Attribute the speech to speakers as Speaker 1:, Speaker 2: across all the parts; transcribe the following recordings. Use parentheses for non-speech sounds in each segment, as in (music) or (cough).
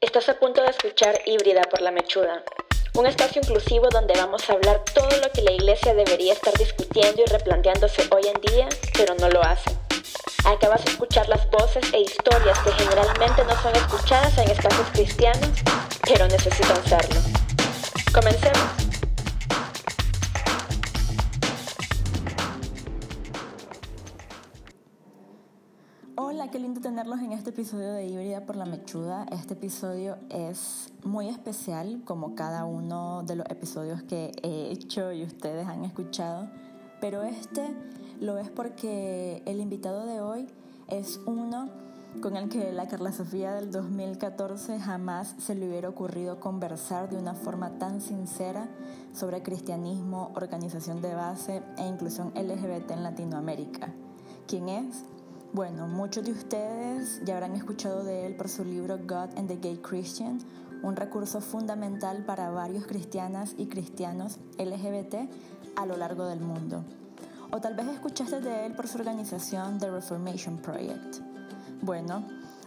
Speaker 1: Estás a punto de escuchar Híbrida por la Mechuda, un espacio inclusivo donde vamos a hablar todo lo que la iglesia debería estar discutiendo y replanteándose hoy en día, pero no lo hace. Acabas de escuchar las voces e historias que generalmente no son escuchadas en espacios cristianos, pero necesitan serlo. Comencemos.
Speaker 2: Este episodio de Híbrida por la Mechuda. Este episodio es muy especial, como cada uno de los episodios que he hecho y ustedes han escuchado, pero este lo es porque el invitado de hoy es uno con el que la Carla Sofía del 2014 jamás se le hubiera ocurrido conversar de una forma tan sincera sobre cristianismo, organización de base e inclusión LGBT en Latinoamérica. ¿Quién es? Bueno, muchos de ustedes ya habrán escuchado de él por su libro God and the Gay Christian, un recurso fundamental para varios cristianas y cristianos LGBT a lo largo del mundo. O tal vez escuchaste de él por su organización The Reformation Project. Bueno,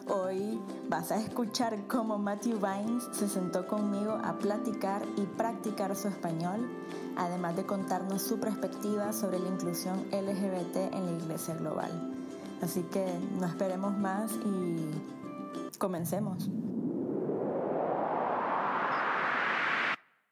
Speaker 2: hoy vas a escuchar cómo Matthew Vines se sentó conmigo a platicar y practicar su español, además de contarnos su perspectiva sobre la inclusión LGBT en la iglesia global. Así que no esperemos más y comencemos.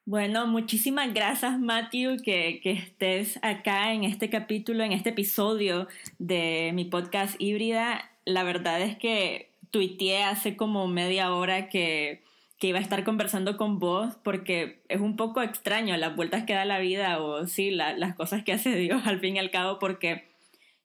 Speaker 2: Bueno, muchísimas gracias Matthew que, que, estés acá en este capítulo, en este episodio de mi podcast híbrida. La verdad es que tuiteé hace como media hora que, que iba a estar conversando con vos porque es un poco extraño las vueltas que da la vida o sí, la, las cosas que hace (laughs) Dios al fin y al cabo porque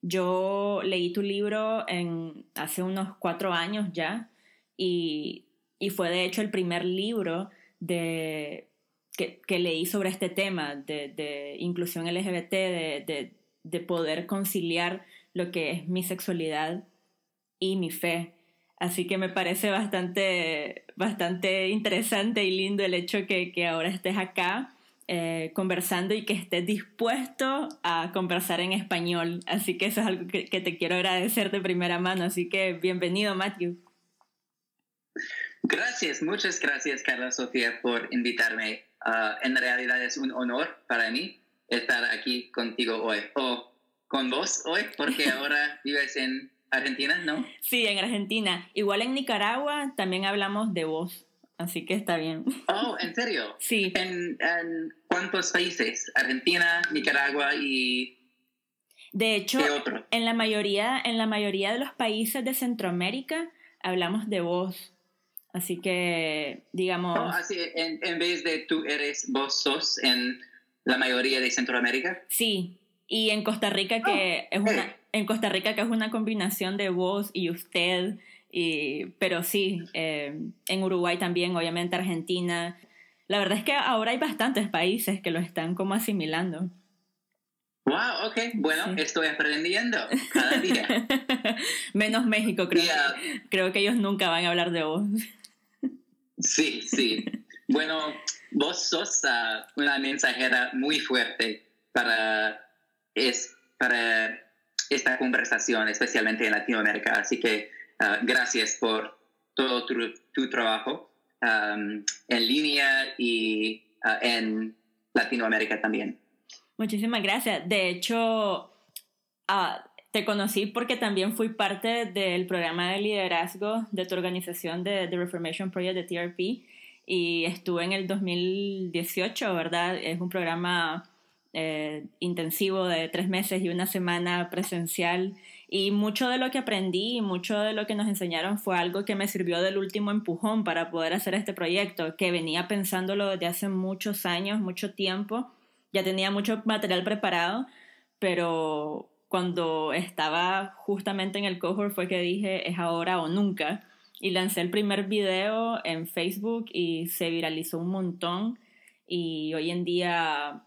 Speaker 2: yo leí tu libro en, hace unos cuatro años ya y, y fue de hecho el primer libro de, que, que leí sobre este tema de, de inclusión LGBT, de, de, de, poder conciliar lo que es mi sexualidad y mi fe. Así que me parece bastante, bastante interesante y lindo el hecho que, que ahora estés acá eh, conversando y que estés dispuesto a conversar en español. Así que eso es algo que, que, te quiero agradecer de primera mano. Así que bienvenido, Matthew.
Speaker 3: Gracias, muchas gracias, Carla Sofía, por invitarme. Uh, en realidad es un honor para mí estar aquí contigo hoy, o con vos hoy, porque (laughs) ahora vives en Argentina, ¿no?
Speaker 2: Sí, en Argentina. Igual en Nicaragua también hablamos de vos. Así que está bien.
Speaker 3: Oh, ¿en serio?
Speaker 2: Sí.
Speaker 3: ¿En, en cuántos países? Argentina, Nicaragua y...
Speaker 2: De hecho, en la, mayoría, en la mayoría de los países de Centroamérica hablamos de vos. Así que, digamos...
Speaker 3: Oh, así, en, en vez de tú eres, vos sos en la mayoría de Centroamérica.
Speaker 2: Sí, y en Costa Rica que oh, es una... En Costa Rica que es una combinación de vos y usted y, pero sí, eh, en Uruguay también, obviamente Argentina. La verdad es que ahora hay bastantes países que lo están como asimilando.
Speaker 3: Wow, ok, bueno, sí. estoy aprendiendo (laughs) cada día.
Speaker 2: Menos México, creo, yeah. creo que ellos nunca van a hablar de vos.
Speaker 3: Sí, sí. Bueno, vos sos uh, una mensajera muy fuerte para, es, para esta conversación, especialmente en Latinoamérica, así que Uh, gracias por todo tu, tu trabajo um, en línea y uh, en Latinoamérica también.
Speaker 2: Muchísimas gracias. De hecho, uh, te conocí porque también fui parte del programa de liderazgo de tu organización de The Reformation Project de TRP y estuve en el 2018, ¿verdad? Es un programa eh, intensivo de tres meses y una semana presencial y mucho de lo que aprendí y mucho de lo que nos enseñaron fue algo que me sirvió del último empujón para poder hacer este proyecto, que venía pensándolo desde hace muchos años, mucho tiempo. Ya tenía mucho material preparado, pero cuando estaba justamente en el cohort fue que dije es ahora o nunca. Y lancé el primer video en Facebook y se viralizó un montón. Y hoy en día,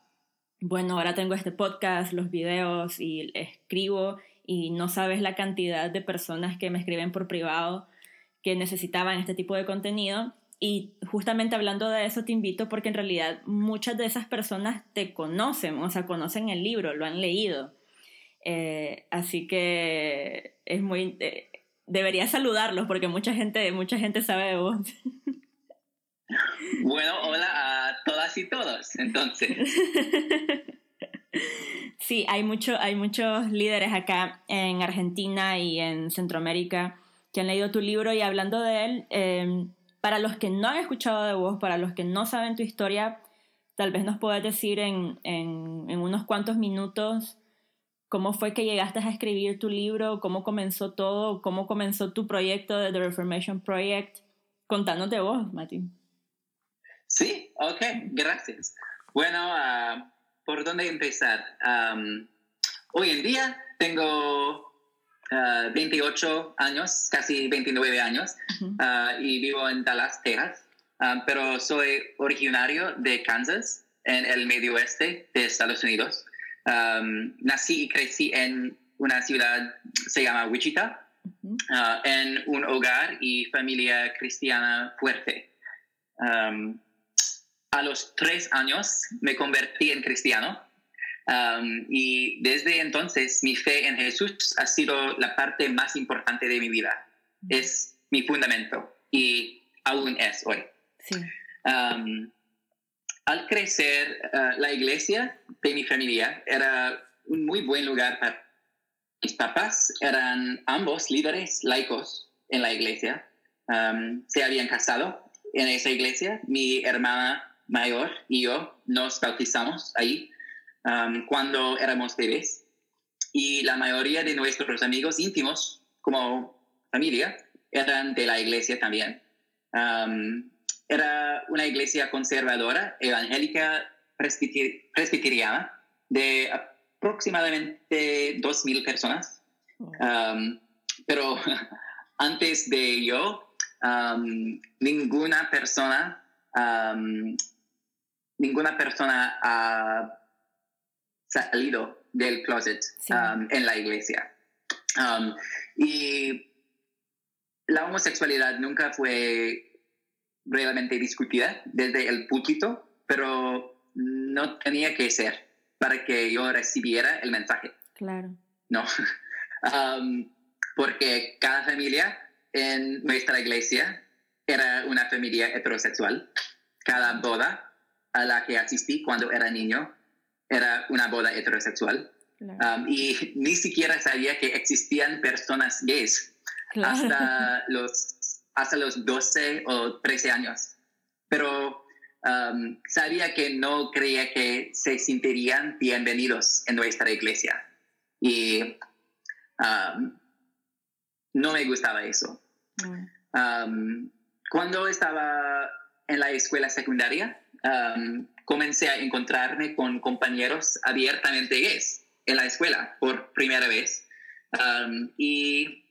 Speaker 2: bueno, ahora tengo este podcast, los videos y escribo y no sabes la cantidad de personas que me escriben por privado que necesitaban este tipo de contenido. Y justamente hablando de eso te invito porque en realidad muchas de esas personas te conocen, o sea, conocen el libro, lo han leído. Eh, así que es muy... Eh, debería saludarlos porque mucha gente, mucha gente sabe de vos.
Speaker 3: Bueno, hola a todas y todos, entonces. (laughs)
Speaker 2: Sí, hay, mucho, hay muchos líderes acá en Argentina y en Centroamérica que han leído tu libro y hablando de él, em, para los que no han escuchado de vos, para los que no saben tu historia, tal vez nos puedas decir en, en, en unos cuantos minutos cómo fue que llegaste a escribir tu libro, cómo comenzó todo, cómo comenzó tu proyecto de The Reformation Project. Contándote vos, Mati.
Speaker 3: Sí, ok, gracias. Bueno, uh, ¿por dónde empezar? Um, hoy en día tengo uh, 28 años, casi 29 años, uh, y vivo en Dallas, Texas, pero soy originario de Kansas, en el medio oeste de Estados Unidos. Um, nací y crecí en una ciudad, se llama Wichita, en un hogar y familia cristiana fuerte. Um, a los tres años me convertí en cristiano um, y desde entonces mi fe en Jesús ha sido la parte más importante de mi vida. Es mi fundamento y aún es hoy. Um, al crecer, uh, la iglesia de mi familia era un muy buen lugar para mis papás. Eran ambos líderes laicos en la iglesia. Um, se habían casado en esa iglesia. Mi hermana mayor y yo nos bautizamos ahí um, cuando éramos bebés y la mayoría de nuestros amigos íntimos como familia eran de la iglesia también. Um, era una iglesia conservadora, evangélica, presbiteriana, de aproximadamente 2.000 personas. Um, pero (laughs) antes de yo, ninguna persona ninguna persona ha salido del closet um, en la iglesia. Um, y la homosexualidad nunca fue realmente discutida desde el púlpito, pero no tenía que ser para que yo recibiera el mensaje.
Speaker 2: Claro.
Speaker 3: No. (laughs) Um, porque cada familia en nuestra iglesia era una familia heterosexual. Cada boda a la que asistí cuando era niño era una boda heterosexual. Um, y (laughs) ni siquiera sabía que existían personas gays hasta, (laughs) los, hasta los 12 o 13 años. Pero um, sabía que no creía que se sentirían bienvenidos en nuestra iglesia. Y um, no me gustaba eso. cuando estaba en la escuela secundaria, um, comencé a encontrarme con compañeros abiertamente gays en la escuela por primera vez. Um, y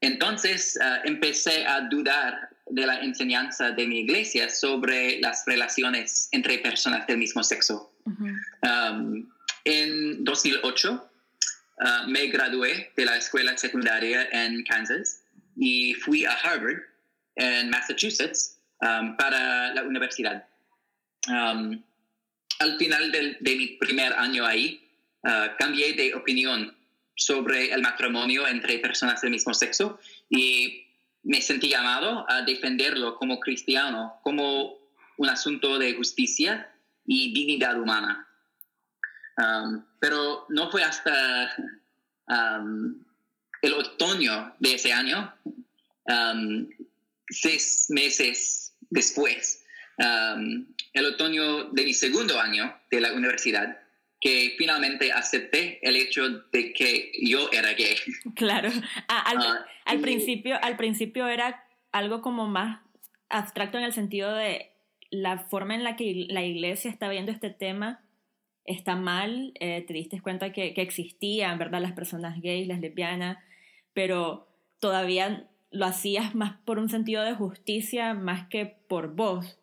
Speaker 3: entonces uh, empecé a dudar de la enseñanza de mi iglesia sobre las relaciones entre personas del mismo sexo. Um, en 2008 uh, me gradué de la escuela secundaria en Kansas y fui a Harvard, en Massachusetts, para la universidad. Um, al final de, mi primer año ahí, uh, cambié de opinión sobre el matrimonio entre personas del mismo sexo y me sentí llamado a defenderlo como cristiano, como un asunto de justicia y dignidad humana. Um, pero no fue hasta um, el otoño de ese año, seis meses después, Um, el otoño de mi segundo año de la universidad, que finalmente acepté el hecho de que yo era gay. (laughs)
Speaker 2: Claro, al, ah, al principio, al principio era algo como más abstracto en el sentido de la forma en la que la iglesia está viendo este tema está mal, eh, te diste cuenta que, que existían, ¿verdad? Las personas gays, las lesbianas, pero todavía lo hacías más por un sentido de justicia más que por vos.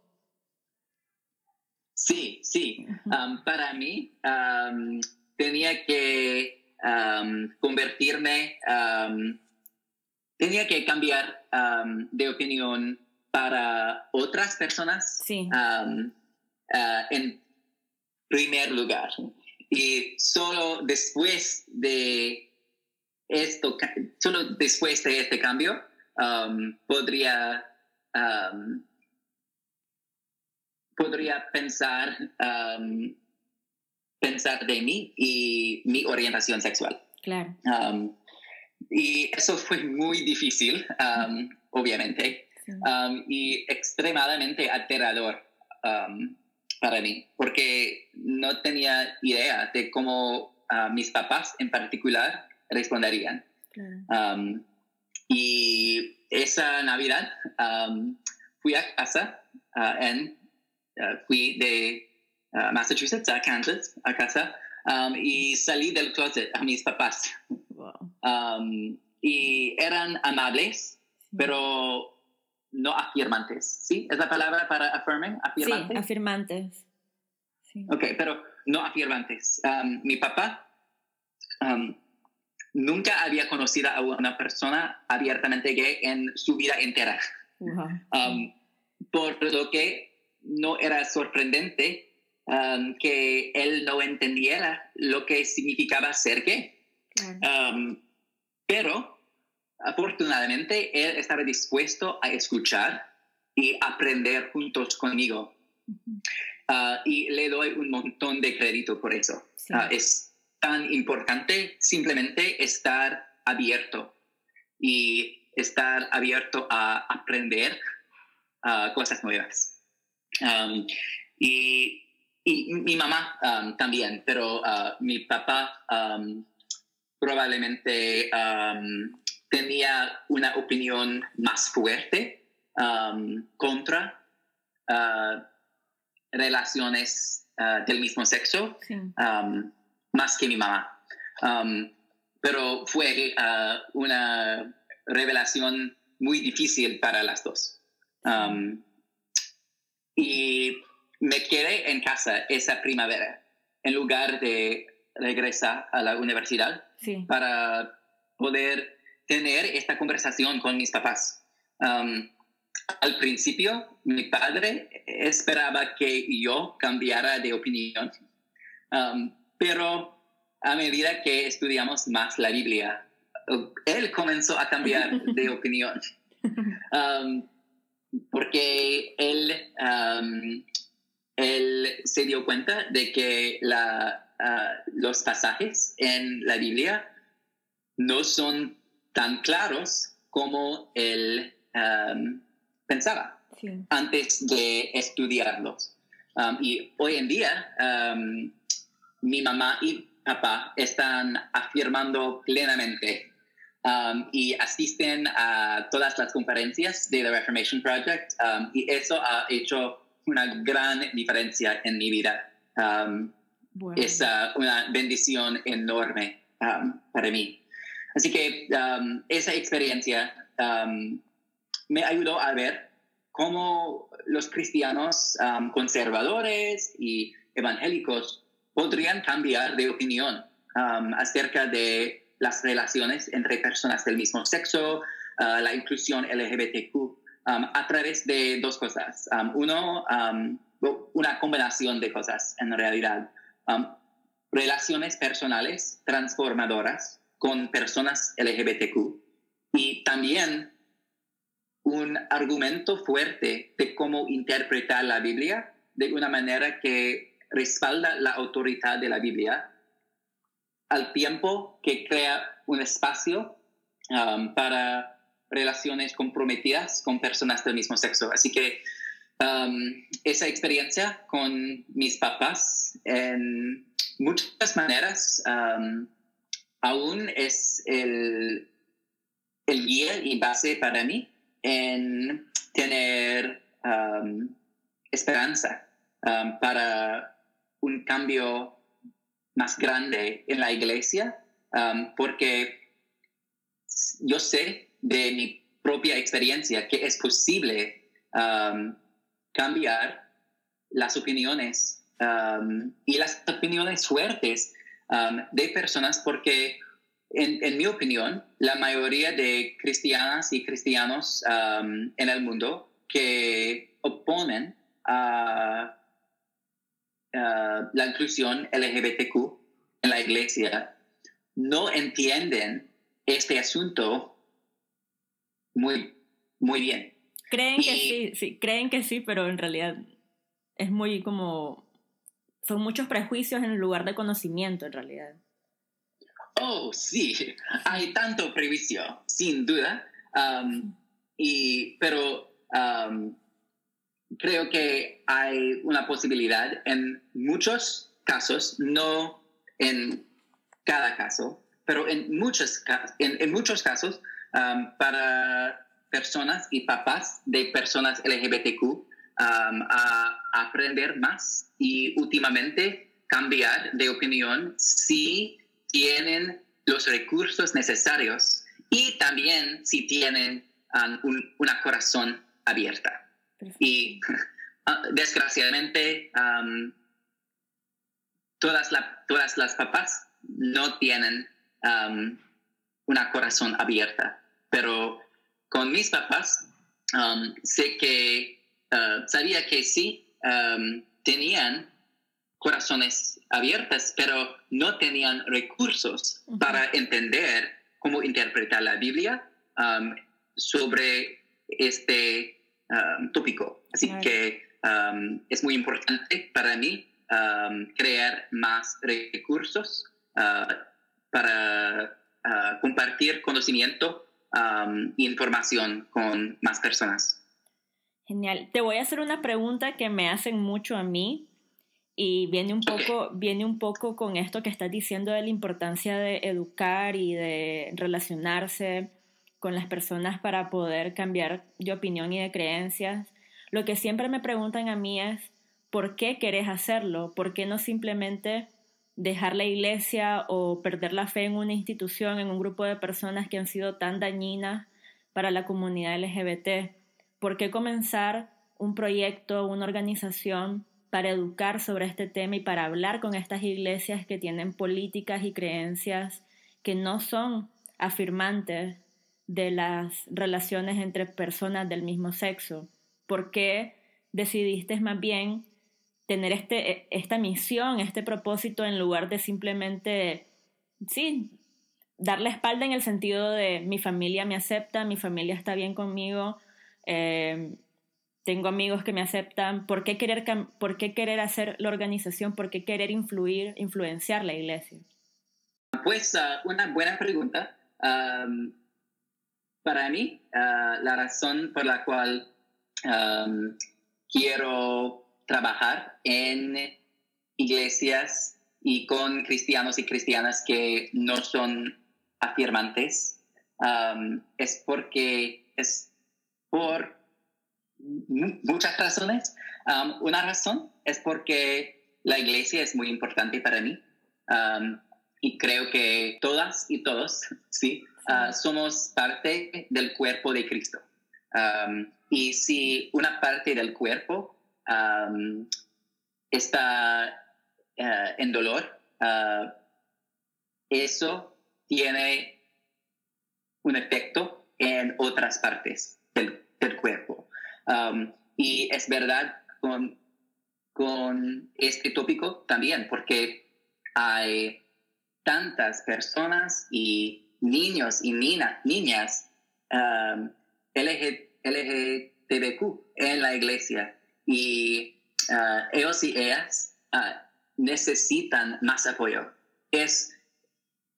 Speaker 3: Sí, sí. Um, para mí um, tenía que um, convertirme, tenía que cambiar de opinión para otras personas uh, en primer lugar. Y solo después de esto, solo después de este cambio, podría podría pensar, um, pensar de mí y mi orientación sexual.
Speaker 2: Claro.
Speaker 3: Um, y eso fue muy difícil, um, obviamente, y extremadamente alterador para mí, porque no tenía idea de cómo uh, mis papás en particular responderían. y esa Navidad fui a casa uh, en fui de uh, Massachusetts a Kansas, a casa, um, y salí del closet a mis papás. Um, y eran amables, pero no afirmantes, ¿sí? ¿Es la palabra para affirming?
Speaker 2: ¿Afirmantes? Sí, afirmantes.
Speaker 3: Sí. Ok, pero no afirmantes. Um, mi papá nunca había conocido a una persona abiertamente gay en su vida entera. por lo que no era sorprendente um, que él no entendiera lo que significaba ser gay. Um, pero afortunadamente él estaba dispuesto a escuchar y aprender juntos conmigo. Uh, y le doy un montón de crédito por eso. Uh, es tan importante simplemente estar abierto y estar abierto a aprender uh, cosas nuevas. Um, y, mi mamá um, también, pero uh, mi papá um, probablemente tenía una opinión más fuerte contra uh, relaciones uh, del mismo sexo, más que mi mamá. pero fue uh, una revelación muy difícil para las dos. Y me quedé en casa esa primavera en lugar de regresar a la universidad para poder tener esta conversación con mis papás. Um, al principio, mi padre esperaba que yo cambiara de opinión, um, pero a medida que estudiamos más la Biblia, él comenzó a cambiar (laughs) de opinión. (laughs) Um, porque él, él se dio cuenta de que la, ah, los pasajes en la Biblia no son tan claros como él pensaba antes de estudiarlos. y hoy en día, mi mamá y papá están afirmando plenamente Um, y asisten a todas las conferencias de The Reformation Project um, y eso ha hecho una gran diferencia en mi vida. Um, es uh, una bendición enorme para mí. Así que esa experiencia me ayudó a ver cómo los cristianos conservadores y evangélicos podrían cambiar de opinión acerca de las relaciones entre personas del mismo sexo, ah, la inclusión LGBTQ, um, a través de dos cosas. Um, uno, um, una combinación de cosas en realidad. relaciones personales transformadoras con personas LGBTQ y también un argumento fuerte de cómo interpretar la Biblia de una manera que respalda la autoridad de la Biblia al tiempo que crea un espacio um, para relaciones comprometidas con personas del mismo sexo. Así que um, esa experiencia con mis papás en muchas maneras um, aún es el, el, guía y base para mí en tener esperanza para un cambio más grande en la iglesia, um, porque yo sé de mi propia experiencia que es posible um, cambiar las opiniones um, y las opiniones fuertes de personas porque en, mi opinión, la mayoría de cristianas y cristianos en el mundo que oponen a Uh, la inclusión LGBTQ en la iglesia no entienden este asunto muy, muy bien.
Speaker 2: Creen que sí, sí, creen que sí, pero en realidad es muy como, son muchos prejuicios en lugar de conocimiento en realidad.
Speaker 3: Oh, sí, hay tanto prejuicio, sin duda, um, y, pero um, creo que hay una posibilidad en muchos casos, no en cada caso, pero en muchos, en, muchos casos, um, para personas y papás de personas LGBTQ um, a aprender más y últimamente cambiar de opinión si tienen los recursos necesarios y también si tienen um, un, una corazón abierta. Y (laughs) ah, desgraciadamente todas, todas las papás no tienen um, una corazón abierta. Pero con mis papás, um, sé que, uh, sabía que sí um, tenían corazones abiertas, pero no tenían recursos para entender cómo interpretar la Biblia sobre este tópico. Así que es muy importante para mí crear más recursos uh, para ah, compartir conocimiento e información con más personas.
Speaker 2: Genial. Te voy a hacer una pregunta que me hacen mucho a mí y viene un poco, viene un poco con esto que estás diciendo de la importancia de educar y de relacionarse con las personas para poder cambiar de opinión y de creencias. Lo que siempre me preguntan a mí es, ¿por qué querés hacerlo? ¿Por qué no simplemente dejar la iglesia o perder la fe en una institución, en un grupo de personas que han sido tan dañinas para la comunidad LGBT? ¿Por qué comenzar un proyecto, una organización para educar sobre este tema y para hablar con estas iglesias que tienen políticas y creencias que no son afirmantes de las relaciones entre personas del mismo sexo? ¿Por qué decidiste más bien tener este, esta misión, este propósito, en lugar de simplemente, sí, dar la espalda en el sentido de mi familia me acepta, mi familia está bien conmigo, eh, tengo amigos que me aceptan, ¿por qué, querer, ¿por qué querer hacer la organización? ¿Por qué querer influir, influenciar la iglesia?
Speaker 3: Pues uh, una buena pregunta. Para mí, uh, la razón por la cual um, quiero trabajar en iglesias y con cristianos y cristianas que no son afirmantes es porque es por muchas razones. Una razón es porque la iglesia es muy importante para mí y creo que todas y todos (laughs) sí, uh, somos parte del cuerpo de Cristo. y si una parte del cuerpo está eh, en dolor, ah, eso tiene un efecto en otras partes del, cuerpo. y es verdad con, con este tópico también, porque hay tantas personas y niños y niñas LGTBQ en la iglesia y uh, ellos y ellas uh, necesitan más apoyo. Es,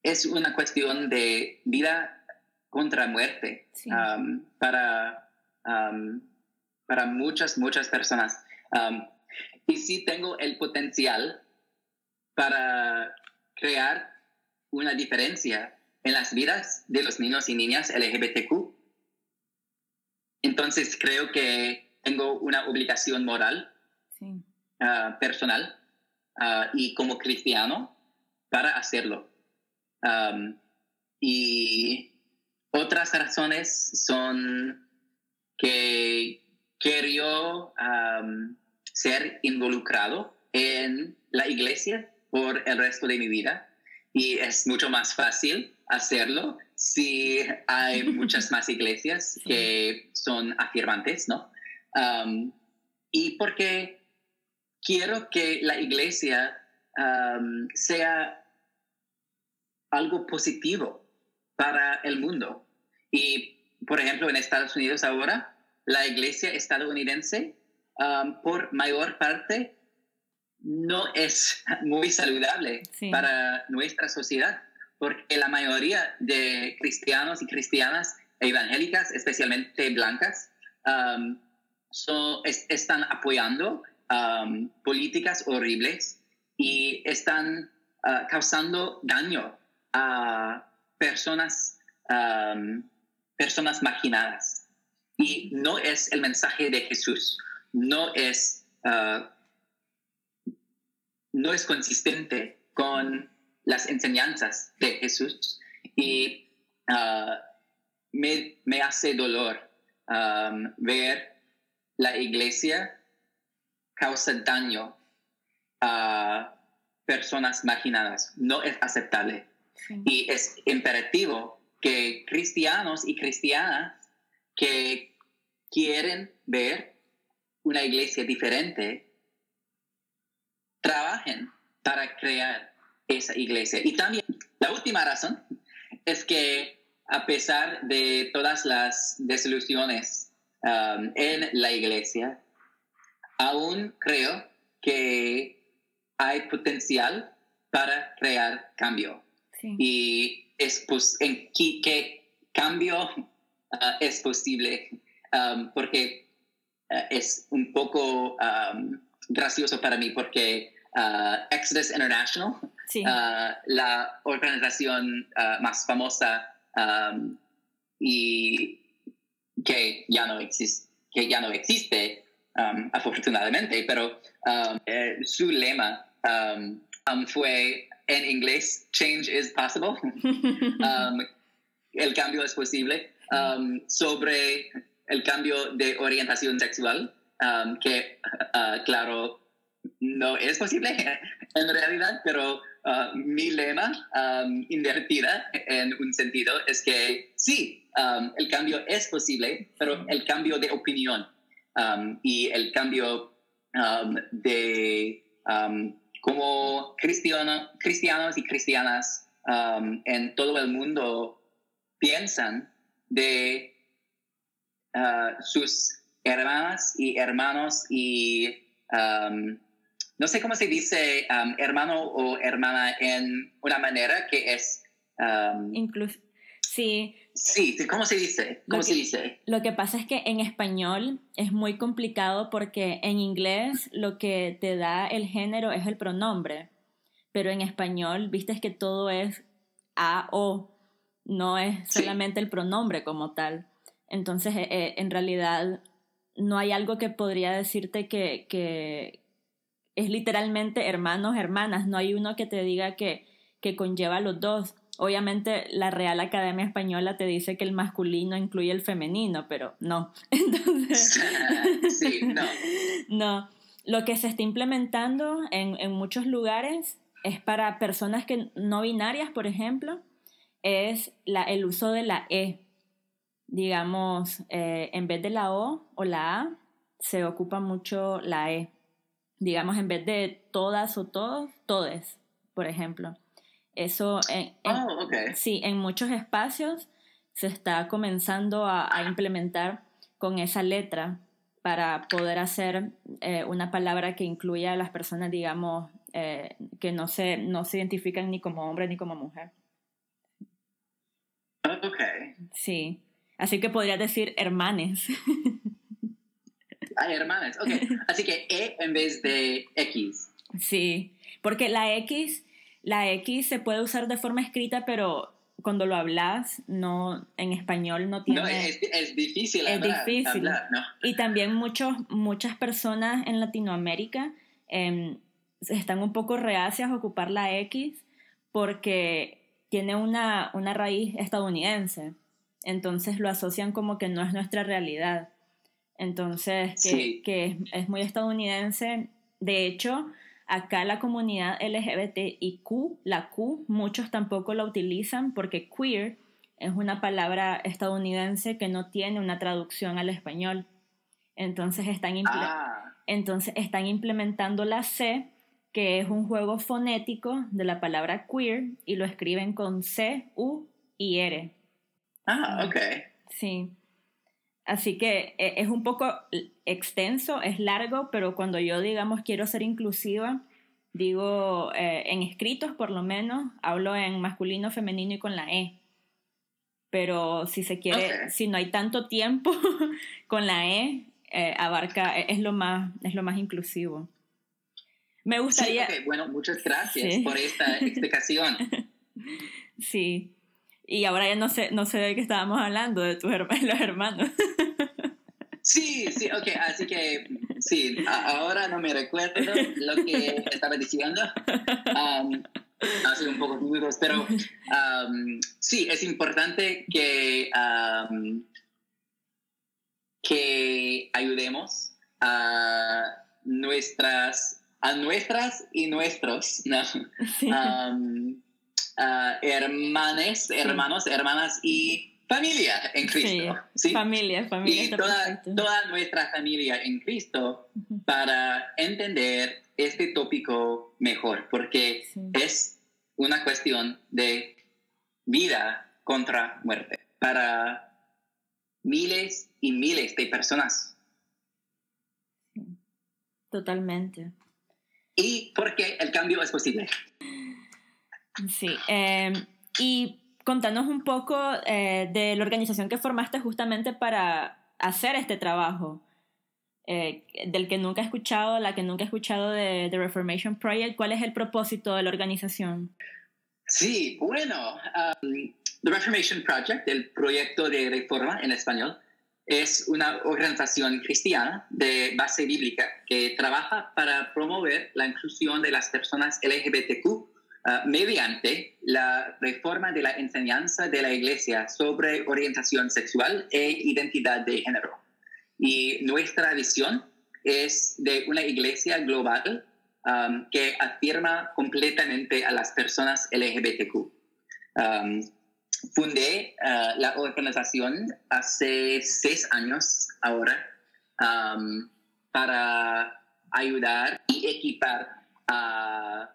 Speaker 3: es una cuestión de vida contra muerte um, para, um, para muchas, muchas personas. Um, y sí tengo el potencial para crear una diferencia en las vidas de los niños y niñas LGBTQ. Entonces creo que tengo una obligación moral, ah, personal ah, y como cristiano para hacerlo. y otras razones son que quiero ser involucrado en la iglesia por el resto de mi vida y es mucho más fácil hacerlo si hay (laughs) muchas más iglesias que son afirmantes, ¿no? Um, y porque quiero que la iglesia um, sea algo positivo para el mundo. Y, por ejemplo, en Estados Unidos ahora, la iglesia estadounidense um, por mayor parte, no es (laughs) muy saludable para nuestra sociedad, porque la mayoría de cristianos y cristianas evangélicas, especialmente blancas, um, están apoyando um, políticas horribles y están uh, causando daño a personas, um, personas marginadas. Y no es el mensaje de Jesús, no es, uh, no es consistente con las enseñanzas de Jesús y uh, me, me, hace dolor um, ver la iglesia causa daño a personas marginadas. No es aceptable. Y es imperativo que cristianos y cristianas que quieren ver una iglesia diferente trabajen para crear esa iglesia. Y también la última razón es que a pesar de todas las desilusiones um, en la iglesia, aún creo que hay potencial para crear cambio. Y es en qué, cambio uh, es posible, um, porque uh, es un poco um, gracioso para mí, porque uh, Exodus International, la organización más famosa um, y que ya no existe, que ya no existe afortunadamente, pero eh, su lema fue en inglés, change is possible. (laughs) El cambio es posible. Sobre el cambio de orientación sexual, que uh, claro, no es posible (laughs) en realidad, pero uh, mi lema invertida en un sentido es que sí, el cambio es posible, pero el cambio de opinión y el cambio de como cristiano, cristianos y cristianas um, en todo el mundo piensan de uh, sus hermanas y hermanos y um, no sé cómo se dice um, hermano o hermana en una manera que es...
Speaker 2: Incluso, sí,
Speaker 3: Sí, ¿cómo se dice? ¿Cómo
Speaker 2: lo
Speaker 3: se
Speaker 2: que,
Speaker 3: dice?
Speaker 2: Lo que pasa es que en español es muy complicado porque en inglés lo que te da el género es el pronombre, pero en español, viste que todo es a o, no es solamente el pronombre como tal. Entonces, eh, eh, en realidad, no hay algo que podría decirte que, que es literalmente hermanos, hermanas, no hay uno que te diga que, que conlleva los dos Obviamente la Real Academia Española te dice que el masculino incluye el femenino, pero no. (laughs) Entonces, (laughs)
Speaker 3: sí, no. (laughs)
Speaker 2: No. Lo que se está implementando en, en muchos lugares es para personas que no binarias, por ejemplo, es la, el uso de la E. Digamos, eh, en vez de la O o la A, se ocupa mucho la E. Digamos, en vez de todas o todos, todes, por ejemplo. Eso, en,
Speaker 3: oh,
Speaker 2: sí, en muchos espacios se está comenzando a, implementar con esa letra para poder hacer eh, una palabra que incluya a las personas, digamos, eh, que no se, no se identifican ni como hombre ni como mujer.
Speaker 3: Ok.
Speaker 2: Sí. Así que podrías decir hermanes. (laughs)
Speaker 3: Hermanes, ok. (laughs) Así que E en vez de X.
Speaker 2: Sí, porque la X la X se puede usar de forma escrita, pero cuando lo hablas, no, en español no tiene...
Speaker 3: No, es, difícil
Speaker 2: es difícil. Y también muchos, muchas personas en Latinoamérica em, están un poco reacias a ocupar la X porque tiene una, una raíz estadounidense. Entonces lo asocian como que no es nuestra realidad. Entonces, que, que es muy estadounidense. De hecho, Acá la comunidad LGBTIQ, la Q, muchos tampoco la utilizan porque queer es una palabra estadounidense que no tiene una traducción al español. Entonces están,
Speaker 3: ah.
Speaker 2: entonces están implementando la C, que es un juego fonético de la palabra queer, y lo escriben con C, U y R.
Speaker 3: Ah, ok.
Speaker 2: Sí. Así que eh, es un poco extenso, es largo, pero cuando yo, digamos, quiero ser inclusiva, digo, eh, en escritos por lo menos, hablo en masculino, femenino y con la E. Pero si se quiere, si no hay tanto tiempo, (laughs) con la E eh, abarca, es lo, más, es lo más inclusivo.
Speaker 3: Me gustaría... Bueno, muchas gracias por esta explicación. (laughs)
Speaker 2: sí. Y ahora ya no sé, no sé de qué estábamos hablando, de tus (laughs) los hermanos.
Speaker 3: Sí, sí, ok, así que sí, ahora no me recuerdo lo que estaba diciendo. Um, ha sido un poco dudoso, pero um, sí, es importante que, um, que ayudemos a nuestras, a nuestras y nuestros, ¿no? Uh, hermanes, hermanos, hermanas y familia en Cristo. Sí,
Speaker 2: Familia, familia.
Speaker 3: Y toda, toda, nuestra familia en Cristo para entender este tópico mejor, porque es una cuestión de vida contra muerte para miles y miles de personas.
Speaker 2: Totalmente.
Speaker 3: Y porque el cambio es posible. (laughs)
Speaker 2: Sí, em, y contanos un poco eh, de la organización que formaste justamente para hacer este trabajo, eh, del que nunca he escuchado, la que nunca he escuchado de The Reformation Project. ¿Cuál es el propósito de la organización?
Speaker 3: Sí, bueno, um, The Reformation Project, el proyecto de reforma en español, es una organización cristiana de base bíblica que trabaja para promover la inclusión de las personas LGBTQ Ah, mediante la reforma de la enseñanza de la Iglesia sobre orientación sexual e identidad de género. Y nuestra visión es de una iglesia global um, que afirma completamente a las personas LGBTQ. Um, fundé uh, la organización hace seis años ahora um, para ayudar y equipar a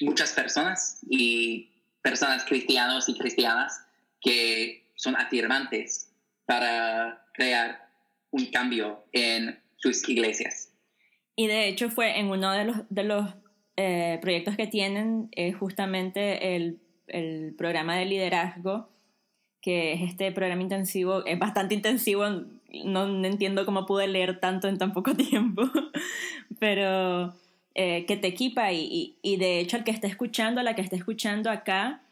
Speaker 3: muchas personas y personas cristianos y cristianas que son afirmantes para crear un cambio en sus iglesias.
Speaker 2: Y de hecho fue en uno de los, de los eh, proyectos que tienen eh, justamente el, el, programa de liderazgo, que es este programa intensivo, es bastante intensivo, no entiendo cómo pude leer tanto en tan poco (laughs) tiempo, pero eh, que te equipa y, y, de hecho el que esté escuchando, la que esté escuchando acá,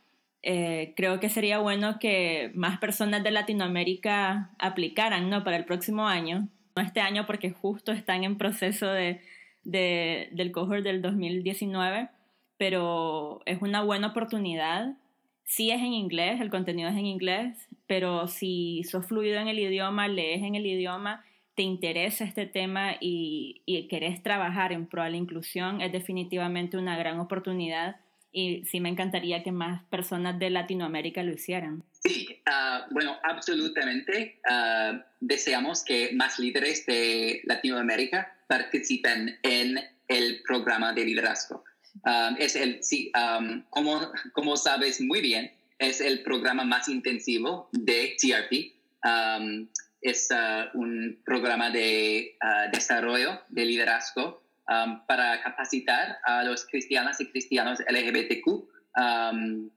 Speaker 2: eh, creo que sería bueno que más personas de Latinoamérica aplicaran ¿no? para el próximo año, no este año porque justo están en proceso de, de, del cohort del 2019, pero es una buena oportunidad. Sí es en inglés, el contenido es en inglés, pero si sos fluido en el idioma, lees en el idioma, te interesa este tema y, y, querés trabajar en pro de la inclusión, es definitivamente una gran oportunidad y sí me encantaría que más personas de Latinoamérica lo hicieran.
Speaker 3: Sí, ah, bueno, absolutamente. Uh, deseamos que más líderes de Latinoamérica participen en el programa de liderazgo. Uh, es el, sí, um, como, como sabes muy bien, es el programa más intensivo de TRP. Um, es uh, un programa de uh, desarrollo de liderazgo um, para capacitar a los cristianos y cristianos LGBTQ um,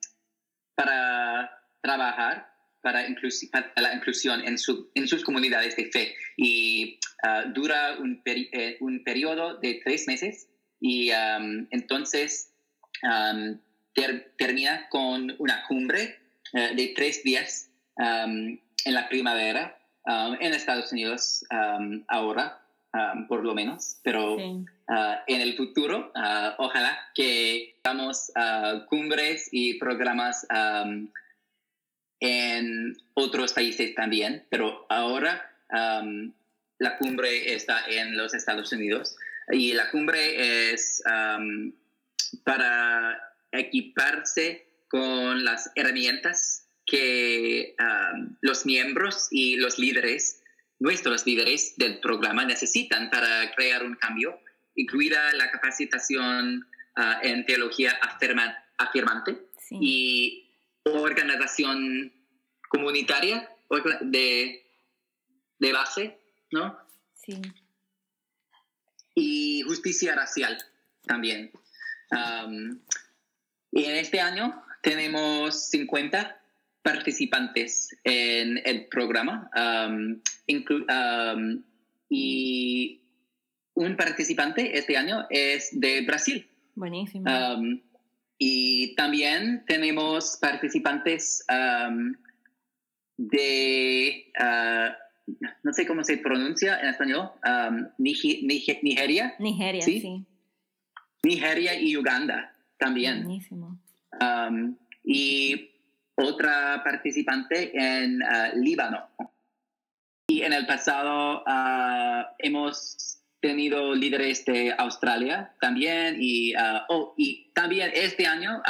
Speaker 3: para trabajar para, la inclusión en, su, en, sus comunidades de fe. Y uh, dura un, eh, un, periodo de tres meses y um, entonces termina con una cumbre de tres días en la primavera Um, en Estados Unidos um, ahora, um, por lo menos, pero uh, en el futuro, uh, ojalá que tengamos uh, cumbres y programas en otros países también, pero ahora la cumbre está en los Estados Unidos y la cumbre es para equiparse con las herramientas que um, los miembros y los líderes, nuestros líderes del programa necesitan para crear un cambio, incluida la capacitación uh, en teología afirmante y organización comunitaria de de base, ¿no?
Speaker 2: Sí.
Speaker 3: Y justicia racial también. y en este año tenemos 50 participantes en el programa y un participante este año es de Brasil.
Speaker 2: Buenísimo.
Speaker 3: y también tenemos participantes de, ah, no sé cómo se pronuncia en español, Nigeria.
Speaker 2: Nigeria, ¿sí?
Speaker 3: Nigeria y Uganda también.
Speaker 2: Buenísimo.
Speaker 3: y otra participante en uh, Líbano. Y en el pasado uh, hemos tenido líderes de Australia también y, uh, oh, y también este año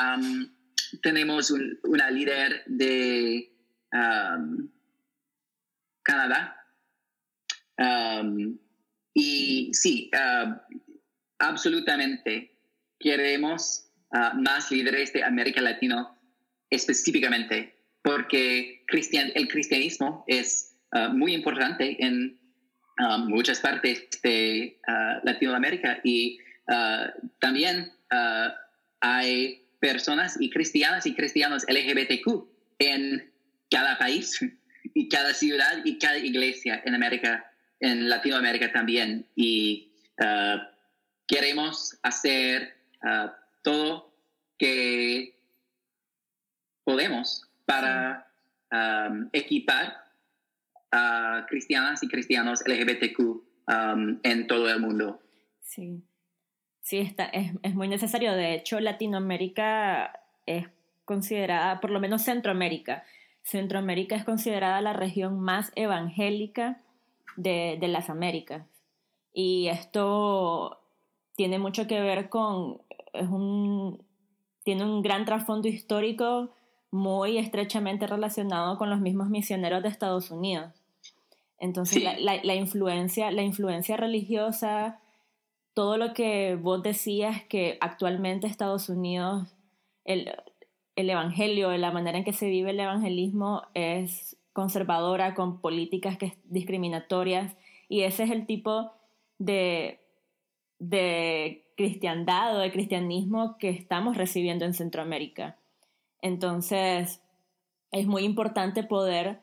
Speaker 3: tenemos una líder de um, Canadá. Y sí, absolutamente queremos más líderes de América Latina específicamente, porque cristian, el cristianismo es uh, muy importante en um, muchas partes de uh, Latinoamérica y también hay personas y cristianas y cristianos LGBTQ en cada país (laughs) y cada ciudad y cada iglesia en América, en Latinoamérica también. Y queremos hacer todo que podemos para um, equipar a cristianas y cristianos LGBTQ um, en todo el mundo.
Speaker 2: Sí, sí, está, es, es muy necesario. De hecho, Latinoamérica es considerada, por lo menos Centroamérica, Centroamérica es considerada la región más evangélica de, de, las Américas. Y esto tiene mucho que ver con, es un, tiene un gran trasfondo histórico muy estrechamente relacionado con los mismos misioneros de Estados Unidos. Entonces, la, influencia, la influencia religiosa, todo lo que vos decías que actualmente Estados Unidos, el, el evangelio, la manera en que se vive el evangelismo es conservadora, con políticas que, discriminatorias, y ese es el tipo de, de cristiandad o de cristianismo que estamos recibiendo en Centroamérica. Entonces, es muy importante poder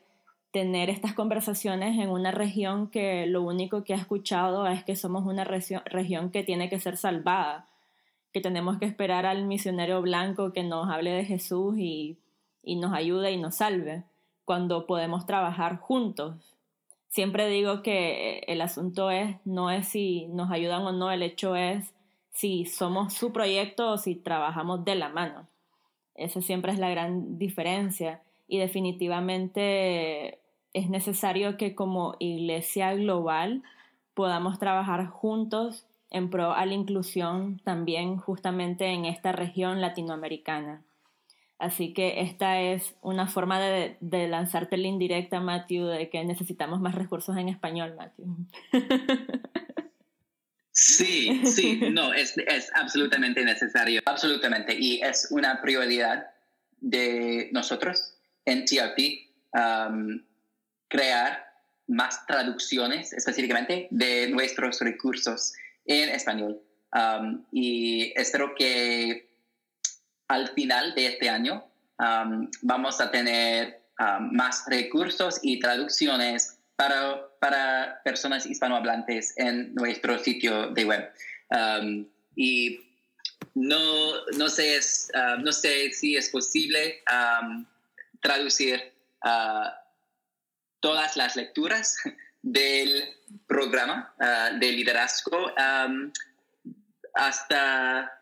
Speaker 2: tener estas conversaciones en una región que lo único que ha escuchado es que somos una región que tiene que ser salvada, que tenemos que esperar al misionero blanco que nos hable de Jesús y, nos ayude y nos salve, cuando podemos trabajar juntos. Siempre digo que el asunto es, no es si nos ayudan o no, el hecho es si somos su proyecto o si trabajamos de la mano. Esa siempre es la gran diferencia y definitivamente es necesario que como iglesia global podamos trabajar juntos en pro a la inclusión también justamente en esta región latinoamericana. Así que esta es una forma de, de lanzarte la indirecta, Matthew, de que necesitamos más recursos en español, Matthew. (laughs)
Speaker 3: Sí, sí, no, es, absolutamente necesario, absolutamente, y es una prioridad de nosotros en TRP um, crear más traducciones específicamente de nuestros recursos en español. Um, y espero que al final de este año um, vamos a tener más recursos y traducciones para, para personas hispanohablantes en nuestro sitio de web. Um, y no, no, sé, uh, no sé si es posible um, traducir uh, todas las lecturas (laughs) del programa uh, de liderazgo um, hasta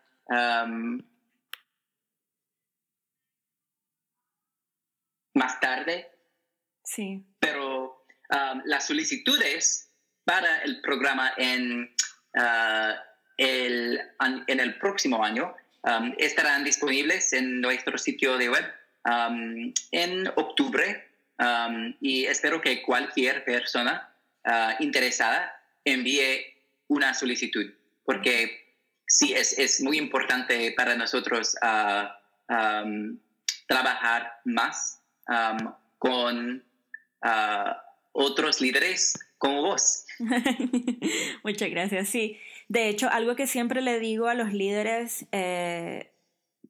Speaker 3: más tarde.
Speaker 2: Sí.
Speaker 3: Pero Um, las solicitudes para el programa en, uh, el, en el próximo año um, estarán disponibles en nuestro sitio de web um, en octubre y espero que cualquier persona uh, interesada envíe una solicitud porque sí es, es muy importante para nosotros uh, trabajar más con otros líderes como vos. (laughs)
Speaker 2: Muchas gracias. Sí, de hecho, algo que siempre le digo a los líderes eh,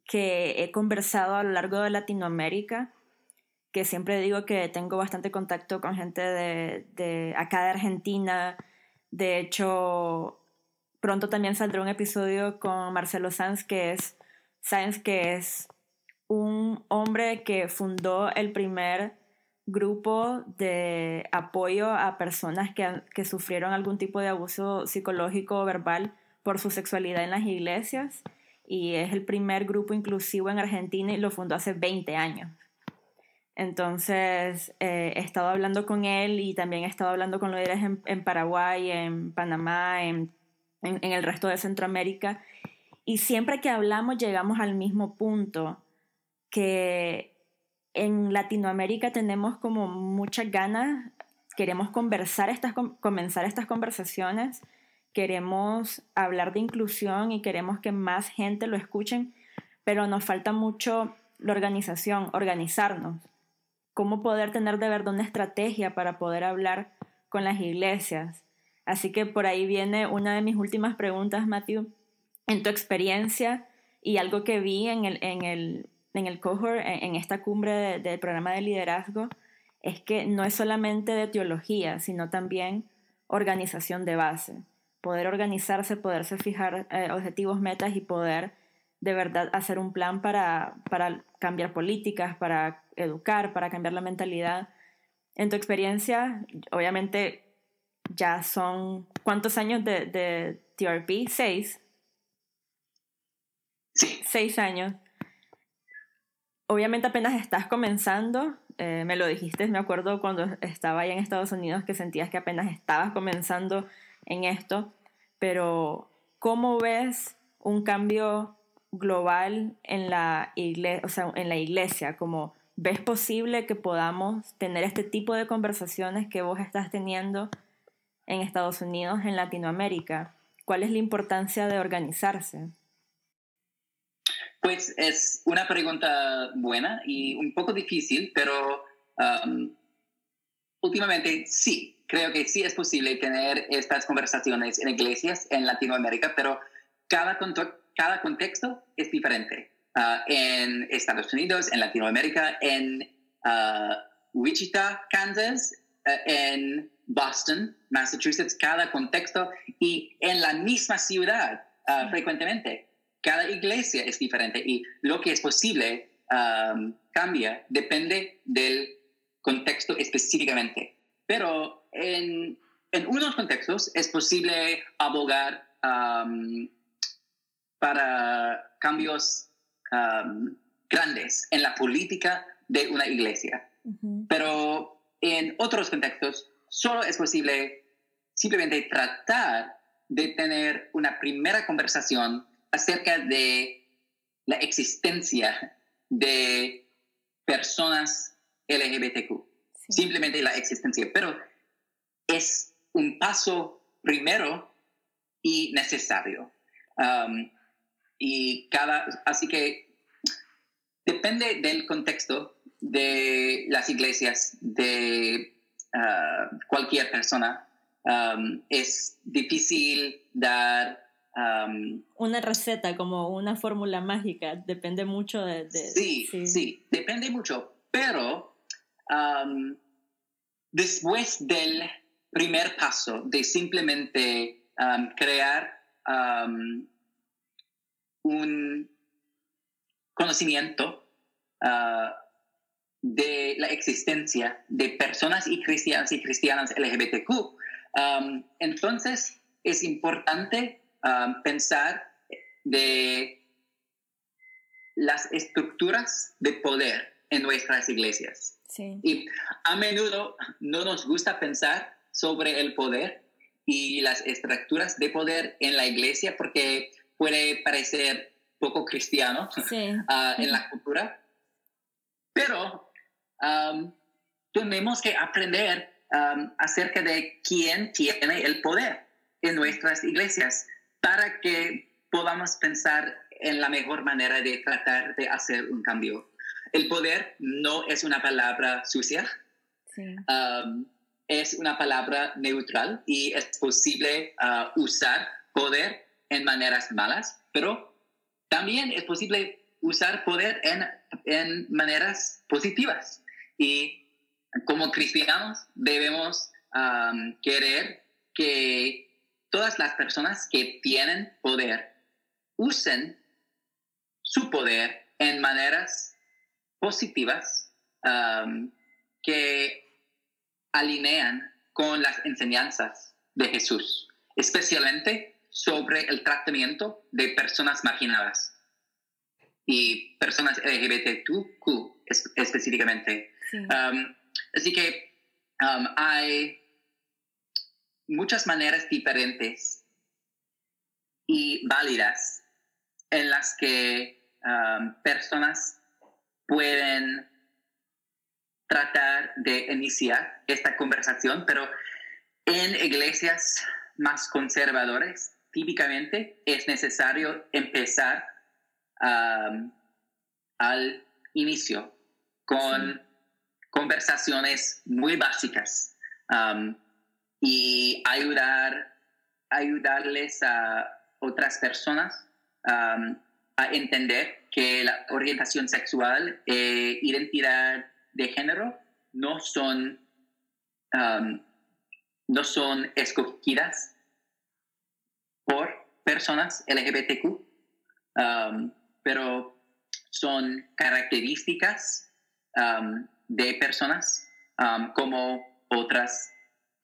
Speaker 2: que he conversado a lo largo de Latinoamérica, que siempre digo que tengo bastante contacto con gente de, acá de Argentina. De hecho, pronto también saldrá un episodio con Marcelo Sanz, que es, Sanz, que es un hombre que fundó el primer grupo de apoyo a personas que, que sufrieron algún tipo de abuso psicológico o verbal por su sexualidad en las iglesias y es el primer grupo inclusivo en Argentina y lo fundó hace 20 años. Entonces eh, he estado hablando con él y también he estado hablando con líderes en, en Paraguay, en Panamá, en, en, en el resto de Centroamérica y siempre que hablamos llegamos al mismo punto que en Latinoamérica tenemos como muchas ganas, queremos conversar estas, comenzar estas conversaciones, queremos hablar de inclusión y queremos que más gente lo escuchen, pero nos falta mucho la organización, organizarnos. Cómo poder tener de verdad una estrategia para poder hablar con las iglesias. Así que por ahí viene una de mis últimas preguntas, Matthew. En tu experiencia y algo que vi en el, en el en el cohort, en, esta cumbre del programa de liderazgo, es que no es solamente de teología, sino también organización de base. Poder organizarse, poderse fijar eh, objetivos, metas y poder de verdad hacer un plan para, para cambiar políticas, para educar, para cambiar la mentalidad. En tu experiencia, obviamente ya son, ¿cuántos años de, de TRP? Seis.
Speaker 3: Sí.
Speaker 2: Seis años obviamente apenas estás comenzando, eh, me lo dijiste, me acuerdo cuando estaba allá en Estados Unidos que sentías que apenas estabas comenzando en esto, pero ¿cómo ves un cambio global en la iglesia, o sea, en la iglesia? Como ves posible que podamos tener este tipo de conversaciones que vos estás teniendo en Estados Unidos, en Latinoamérica? ¿Cuál es la importancia de organizarse?
Speaker 3: Pues es una pregunta buena y un poco difícil, pero um, últimamente sí, creo que sí es posible tener estas conversaciones en iglesias en Latinoamérica, pero cada, cada contexto es diferente. Uh, en Estados Unidos, en Latinoamérica, en uh, Wichita, Kansas, uh, en Boston, Massachusetts, cada contexto y en la misma ciudad frecuentemente cada iglesia es diferente y lo que es posible um, cambia, depende del contexto específicamente. Pero en, en unos contextos es posible abogar um, para cambios um, grandes en la política de una iglesia. Pero en otros contextos solo es posible simplemente tratar de tener una primera conversación acerca de la existencia de personas LGBTQ. Simplemente la existencia. Pero es un paso primero y necesario. Um, y cada, así que depende del contexto de las iglesias, de uh, cualquier persona. Um, es difícil dar
Speaker 2: una receta, como una fórmula mágica, depende mucho de...
Speaker 3: sí, sí, depende mucho, pero después del primer paso de simplemente crear un conocimiento ah, de la existencia de personas y cristianas y cristianas LGBTQ, entonces es importante Um, pensar de las estructuras de poder en nuestras iglesias. Y a menudo no nos gusta pensar sobre el poder y las estructuras de poder en la iglesia porque puede parecer poco cristiano (laughs) uh, en la cultura. Pero um, tenemos que aprender um, acerca de quién tiene el poder en nuestras iglesias para que podamos pensar en la mejor manera de tratar de hacer un cambio. El poder no es una palabra sucia. Um, es una palabra neutral y es posible ah, usar poder en maneras malas, pero también es posible usar poder en, en maneras positivas. Y como cristianos debemos querer que todas las personas que tienen poder usen su poder en maneras positivas que alinean con las enseñanzas de Jesús, especialmente sobre el tratamiento de personas marginadas y personas LGBTQ específicamente. así que hay muchas maneras diferentes y válidas en las que personas pueden tratar de iniciar esta conversación, pero en iglesias más conservadoras, típicamente es necesario empezar al inicio con conversaciones muy básicas y ayudar, ayudarles a otras personas a entender que la orientación sexual e identidad de género no son, no son escogidas por personas LGBTQ, pero son características de personas como otras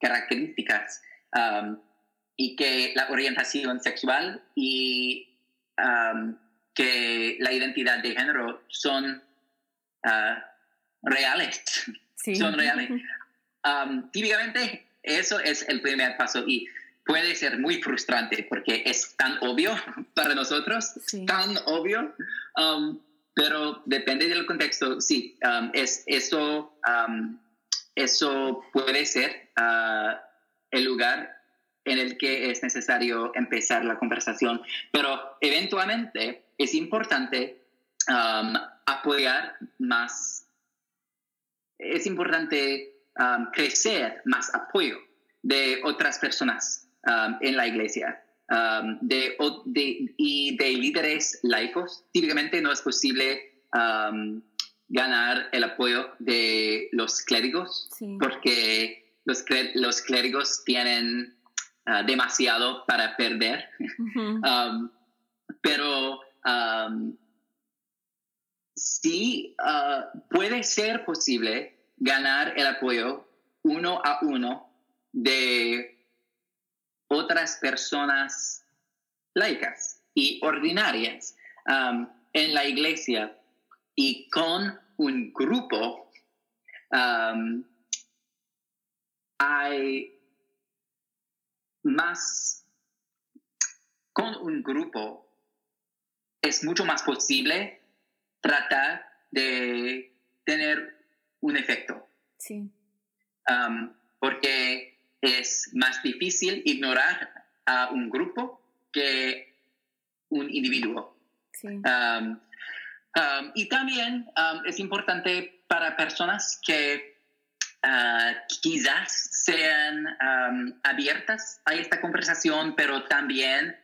Speaker 3: características y que la orientación sexual y que la identidad de género son ah, reales. (laughs) Son reales. típicamente eso es el primer paso y puede ser muy frustrante porque es tan obvio (laughs) para nosotros, tan obvio, pero depende del contexto. Sí, es, eso, eso puede ser ah, el lugar en el que es necesario empezar la conversación, pero eventualmente es importante apoyar más, es importante crecer más apoyo de otras personas en la iglesia de, y de líderes laicos. Típicamente no es posible ganar el apoyo de los clérigos porque los, los clérigos tienen ah, demasiado para perder. (laughs) pero sí ah, puede ser posible ganar el apoyo uno a uno de otras personas laicas y ordinarias. En la iglesia y con un grupo hay más con un grupo es mucho más posible tratar de tener un efecto. Sí. porque es más difícil ignorar a un grupo que un individuo. Y también es importante para personas que ah, quizás sean abiertas a esta conversación, pero también,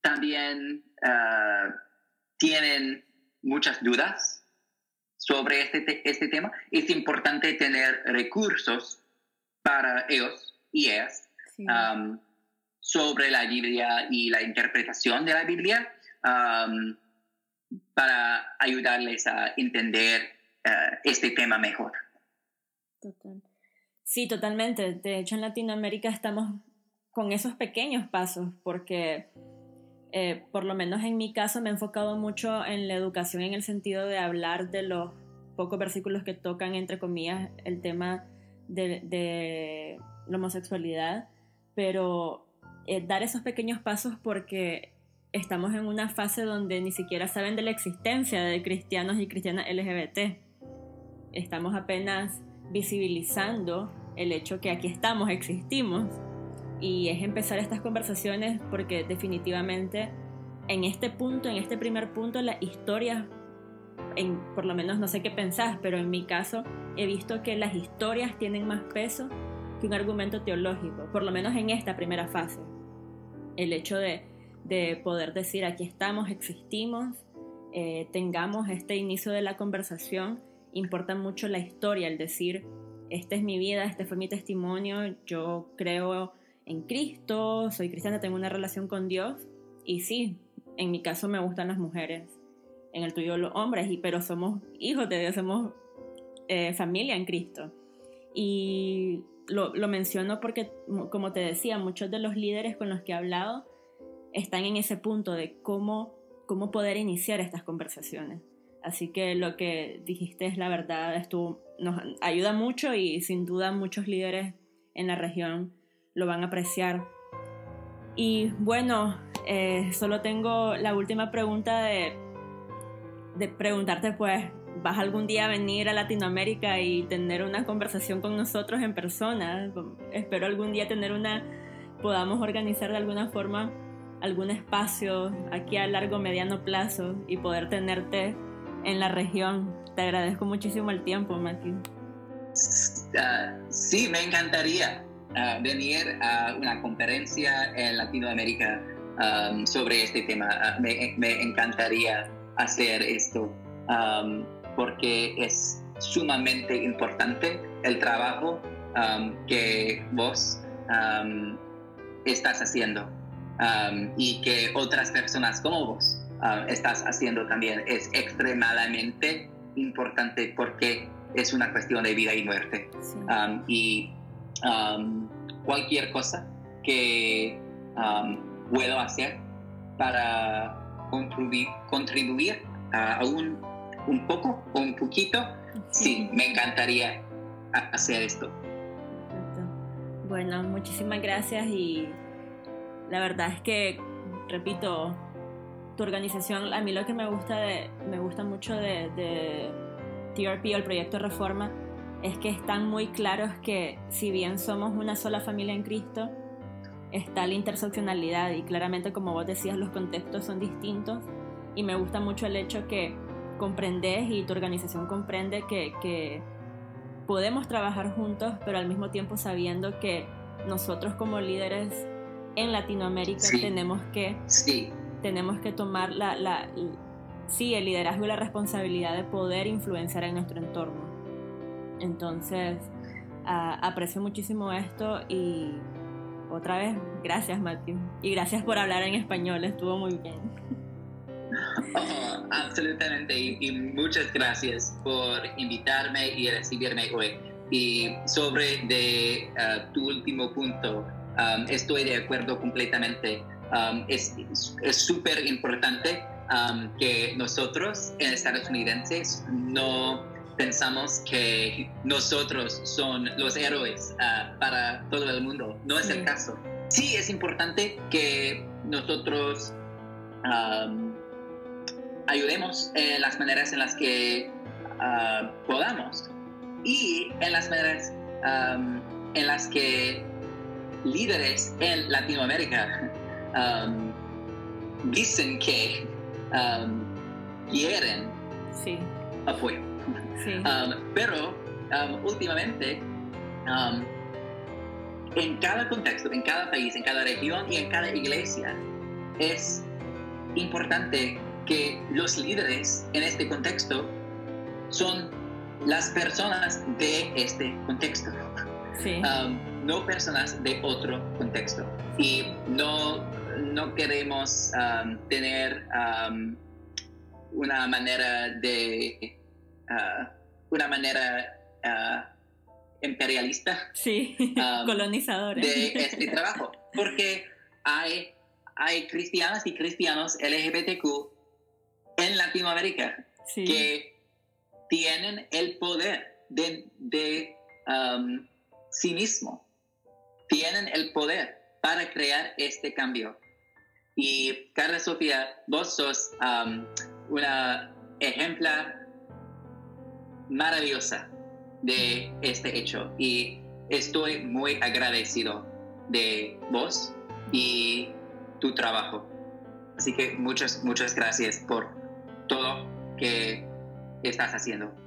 Speaker 3: también ah, tienen muchas dudas sobre este, este tema, es importante tener recursos para ellos y ellas um, sobre la Biblia y la interpretación de la Biblia um, para ayudarles a entender uh, este tema mejor.
Speaker 2: Sí, totalmente. De hecho, en Latinoamérica estamos con esos pequeños pasos porque... Eh, por lo menos en mi caso me he enfocado mucho en la educación en el sentido de hablar de los pocos versículos que tocan, entre comillas, el tema de, la homosexualidad, pero eh, dar esos pequeños pasos porque estamos en una fase donde ni siquiera saben de la existencia de cristianos y cristianas LGBT. Estamos apenas visibilizando el hecho que aquí estamos, existimos y es empezar estas conversaciones porque definitivamente en este punto, en este primer punto, las historias en, por lo menos no sé qué pensás, pero en mi caso he visto que las historias tienen más peso que un argumento teológico, por lo menos en esta primera fase. El hecho de, de poder decir aquí estamos, existimos, eh, tengamos este inicio de la conversación, importa mucho la historia, el decir, esta es mi vida, este fue mi testimonio, yo creo en Cristo, soy cristiana, tengo una relación con Dios y sí, en mi caso me gustan las mujeres, en el tuyo los hombres, y, pero somos hijos de Dios, somos eh, familia en Cristo. Y lo, lo, menciono porque, como te decía, muchos de los líderes con los que he hablado están en ese punto de cómo, cómo poder iniciar estas conversaciones. Así que lo que dijiste es la verdad, esto nos ayuda mucho y sin duda muchos líderes en la región lo van a apreciar. Y bueno, eh, solo tengo la última pregunta de, de preguntarte pues, ¿vas algún día a venir a Latinoamérica y tener una conversación con nosotros en persona? Espero algún día tener una, podamos organizar de alguna forma algún espacio aquí a largo mediano plazo y poder tenerte en la región. Te agradezco muchísimo el tiempo, Matthew.
Speaker 3: Ah, sí, me encantaría venir a una conferencia en Latinoamérica um, sobre este tema. Ah, me, me, encantaría hacer esto um, porque es sumamente importante el trabajo um, que vos estás haciendo y que otras personas como vos estás haciendo también. Es extremadamente importante porque es una cuestión de vida y muerte. y Um, cualquier cosa que um, puedo hacer para contribuir, contribuir a un, un poco o un poquito, sí, me encantaría hacer esto.
Speaker 2: Bueno, muchísimas gracias y la verdad es que, repito, tu organización, a mí lo que me gusta, de, me gusta mucho de, de TRP o el proyecto Reforma es que están muy claros que si bien somos una sola familia en Cristo, está la interseccionalidad y claramente como vos decías los contextos son distintos. Y me gusta mucho el hecho que comprendes y tu organización comprende que, podemos trabajar juntos pero al mismo tiempo sabiendo que nosotros como líderes en Latinoamérica tenemos que tenemos que tomar la, la, sí, el liderazgo y la responsabilidad de poder influenciar en nuestro entorno. Entonces, aprecio muchísimo esto y otra vez, gracias Matthew. Y gracias por hablar en español, estuvo muy bien.
Speaker 3: Oh, (laughs) absolutamente, y, muchas gracias por invitarme y recibirme hoy. Y sobre de, uh, tu último punto, um, estoy de acuerdo completamente. Um, es súper importante um, que nosotros en Estados Unidos no pensamos que nosotros son los héroes ah, para todo el mundo. No es el caso. Sí, es importante que nosotros ayudemos en las maneras en las que ah, podamos y en las maneras en las que líderes en Latinoamérica dicen que quieren sí. apoyo. Um, pero um, últimamente, um, en cada contexto, en cada país, en cada región y en cada iglesia, es importante que los líderes en este contexto son las personas de este contexto. No personas de otro contexto. Y no, no queremos tener una manera de Ah, una manera uh, imperialista
Speaker 2: sí, (laughs) um, colonizadora.
Speaker 3: de este trabajo, porque hay, hay cristianas y cristianos LGBTQ en Latinoamérica que tienen el poder de, de um, sí mismo, tienen el poder para crear este cambio. Y Carla Sofía, vos sos um, una ejemplar maravillosa de este hecho y estoy muy agradecido de vos y tu trabajo. Así que muchas, muchas gracias por todo que
Speaker 2: estás haciendo.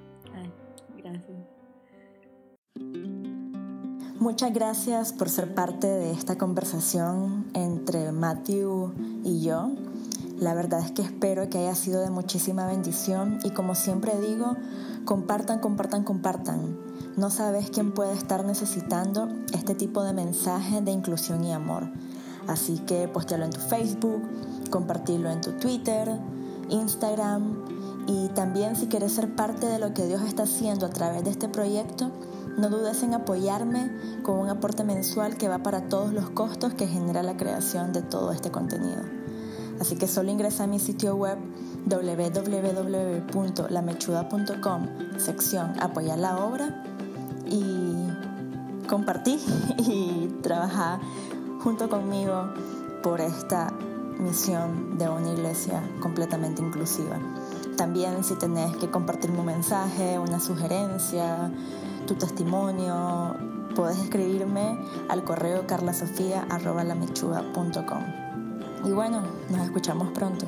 Speaker 1: Muchas gracias por ser parte de esta conversación entre Matthew y yo. La verdad es que espero que haya sido de muchísima bendición y como siempre digo, compartan, compartan, compartan. No sabes quién puede estar necesitando este tipo de mensaje de inclusión y amor. Así que postealo en tu Facebook, compartirlo en tu Twitter, Instagram y también si quieres ser parte de lo que Dios está haciendo a través de este proyecto, no dudes en apoyarme con un aporte mensual que va para todos los costos que genera la creación de todo este contenido. Así que solo ingresa a mi sitio web www.lamechuda.com, sección Apoyar la obra y compartí (laughs) y trabajar junto conmigo por esta misión de una iglesia completamente inclusiva. También si tenés que compartirme un mensaje, una sugerencia, tu testimonio, puedes escribirme al correo carlasofía.com. Y bueno, nos escuchamos pronto.